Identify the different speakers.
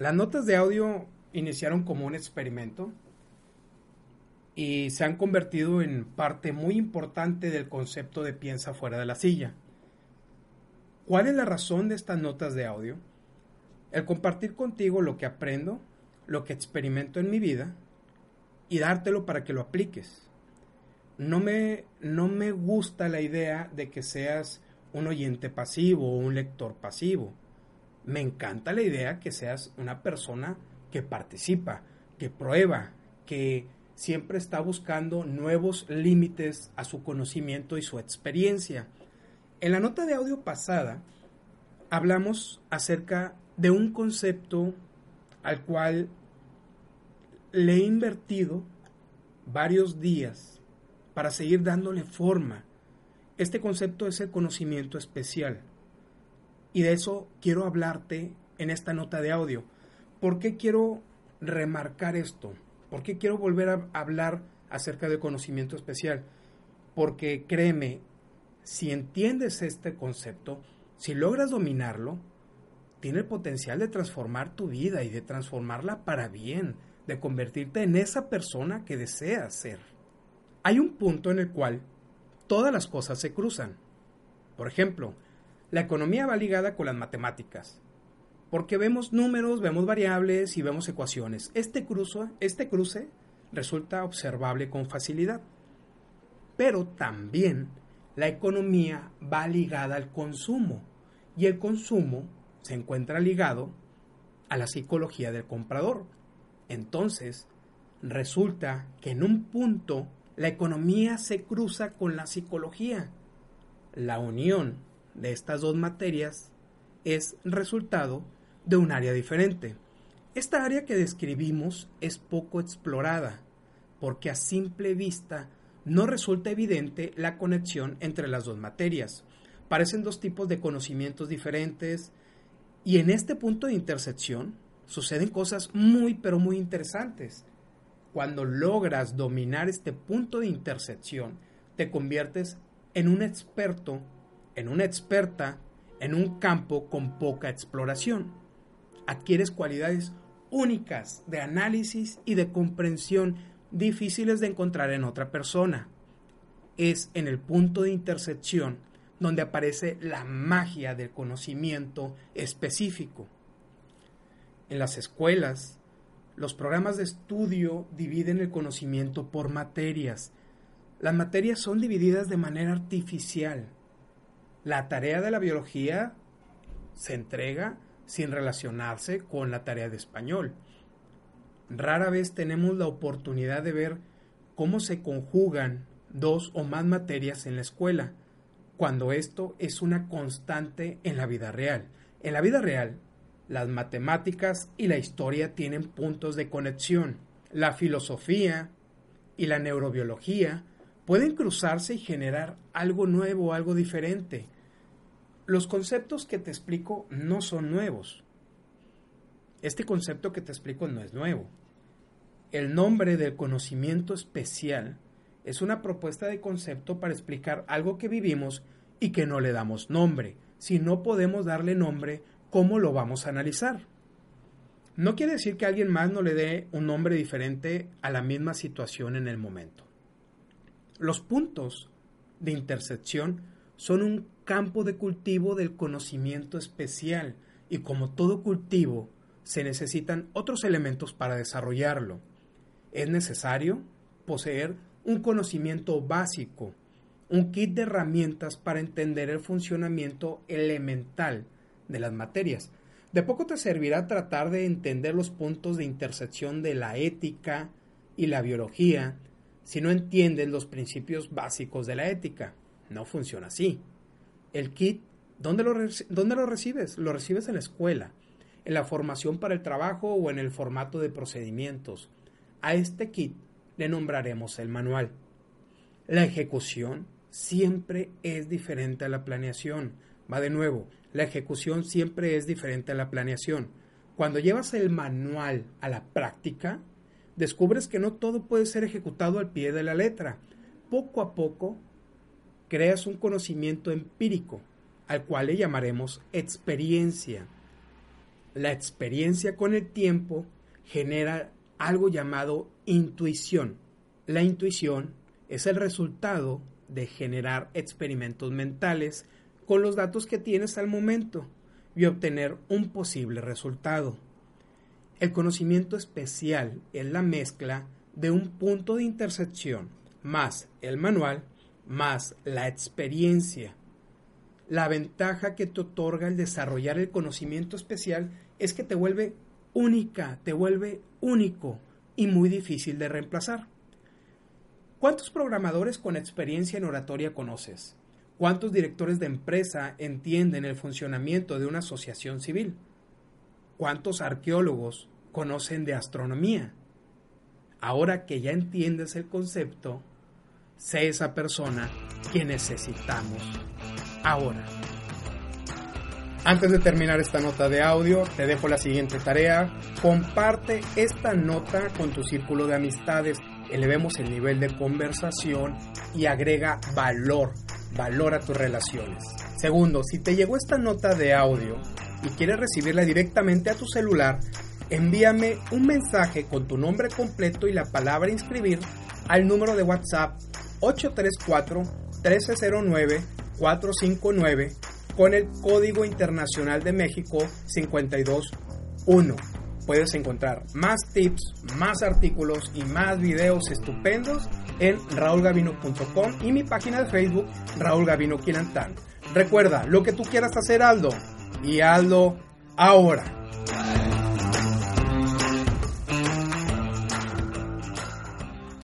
Speaker 1: Las notas de audio iniciaron como un experimento y se han convertido en parte muy importante del concepto de piensa fuera de la silla. ¿Cuál es la razón de estas notas de audio? El compartir contigo lo que aprendo, lo que experimento en mi vida y dártelo para que lo apliques. No me, no me gusta la idea de que seas un oyente pasivo o un lector pasivo. Me encanta la idea que seas una persona que participa, que prueba, que siempre está buscando nuevos límites a su conocimiento y su experiencia. En la nota de audio pasada hablamos acerca de un concepto al cual le he invertido varios días para seguir dándole forma. Este concepto es el conocimiento especial. Y de eso quiero hablarte en esta nota de audio. ¿Por qué quiero remarcar esto? ¿Por qué quiero volver a hablar acerca del conocimiento especial? Porque créeme, si entiendes este concepto, si logras dominarlo, tiene el potencial de transformar tu vida y de transformarla para bien, de convertirte en esa persona que deseas ser. Hay un punto en el cual todas las cosas se cruzan. Por ejemplo, la economía va ligada con las matemáticas, porque vemos números, vemos variables y vemos ecuaciones. Este cruce, este cruce resulta observable con facilidad. Pero también la economía va ligada al consumo y el consumo se encuentra ligado a la psicología del comprador. Entonces, resulta que en un punto la economía se cruza con la psicología. La unión de estas dos materias es resultado de un área diferente. Esta área que describimos es poco explorada, porque a simple vista no resulta evidente la conexión entre las dos materias. Parecen dos tipos de conocimientos diferentes y en este punto de intersección suceden cosas muy pero muy interesantes. Cuando logras dominar este punto de intersección, te conviertes en un experto, en una experta, en un campo con poca exploración adquieres cualidades únicas de análisis y de comprensión difíciles de encontrar en otra persona. Es en el punto de intersección donde aparece la magia del conocimiento específico. En las escuelas, los programas de estudio dividen el conocimiento por materias. Las materias son divididas de manera artificial. La tarea de la biología se entrega sin relacionarse con la tarea de español. Rara vez tenemos la oportunidad de ver cómo se conjugan dos o más materias en la escuela, cuando esto es una constante en la vida real. En la vida real, las matemáticas y la historia tienen puntos de conexión. La filosofía y la neurobiología pueden cruzarse y generar algo nuevo, algo diferente. Los conceptos que te explico no son nuevos. Este concepto que te explico no es nuevo. El nombre del conocimiento especial es una propuesta de concepto para explicar algo que vivimos y que no le damos nombre. Si no podemos darle nombre, ¿cómo lo vamos a analizar? No quiere decir que alguien más no le dé un nombre diferente a la misma situación en el momento. Los puntos de intersección son un campo de cultivo del conocimiento especial y como todo cultivo se necesitan otros elementos para desarrollarlo. Es necesario poseer un conocimiento básico, un kit de herramientas para entender el funcionamiento elemental de las materias. De poco te servirá tratar de entender los puntos de intersección de la ética y la biología si no entiendes los principios básicos de la ética. No funciona así. El kit, ¿dónde lo, ¿dónde lo recibes? Lo recibes en la escuela, en la formación para el trabajo o en el formato de procedimientos. A este kit le nombraremos el manual. La ejecución siempre es diferente a la planeación. Va de nuevo, la ejecución siempre es diferente a la planeación. Cuando llevas el manual a la práctica, descubres que no todo puede ser ejecutado al pie de la letra. Poco a poco creas un conocimiento empírico, al cual le llamaremos experiencia. la experiencia con el tiempo genera algo llamado intuición. La intuición es el resultado de generar experimentos mentales con los datos que tienes al momento y obtener un posible resultado. El conocimiento especial es la mezcla de un punto de intersección más el manual más la experiencia. La ventaja que te otorga el desarrollar el conocimiento especial es que te vuelve única, te vuelve único y muy difícil de reemplazar. ¿Cuántos programadores con experiencia en oratoria conoces? ¿Cuántos directores de empresa entienden el funcionamiento de una asociación civil? ¿Cuántos arqueólogos conocen de astronomía? Ahora que ya entiendes el concepto, sé esa persona que necesitamos ahora. Antes de terminar esta nota de audio, te dejo la siguiente tarea. Comparte esta nota con tu círculo de amistades. Elevemos el nivel de conversación y agrega valor, valor a tus relaciones. Segundo, si te llegó esta nota de audio y quieres recibirla directamente a tu celular, envíame un mensaje con tu nombre completo y la palabra inscribir al número de WhatsApp 834 1309 459 con el Código Internacional de México 521. Puedes encontrar más tips, más artículos y más videos estupendos en raulgavino.com y mi página de Facebook Raúl Gavino Quilantán. Recuerda, lo que tú quieras hacer, Aldo, y Aldo ahora.